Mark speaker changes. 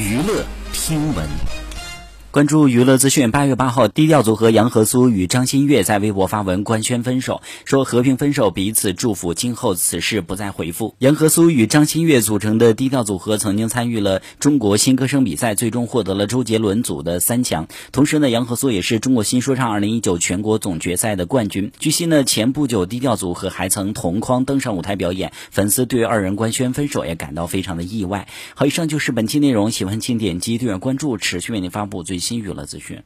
Speaker 1: 娱乐听闻。
Speaker 2: 关注娱乐资讯，八月八号，低调组合杨和苏与张馨月在微博发文官宣分手，说和平分手，彼此祝福，今后此事不再回复。杨和苏与张馨月组成的低调组合曾经参与了中国新歌声比赛，最终获得了周杰伦组的三强。同时呢，杨和苏也是中国新说唱二零一九全国总决赛的冠军。据悉呢，前不久低调组合还曾同框登上舞台表演，粉丝对二人官宣分手也感到非常的意外。好，以上就是本期内容，喜欢请点击订阅关注，持续为您发布最。新娱乐资讯。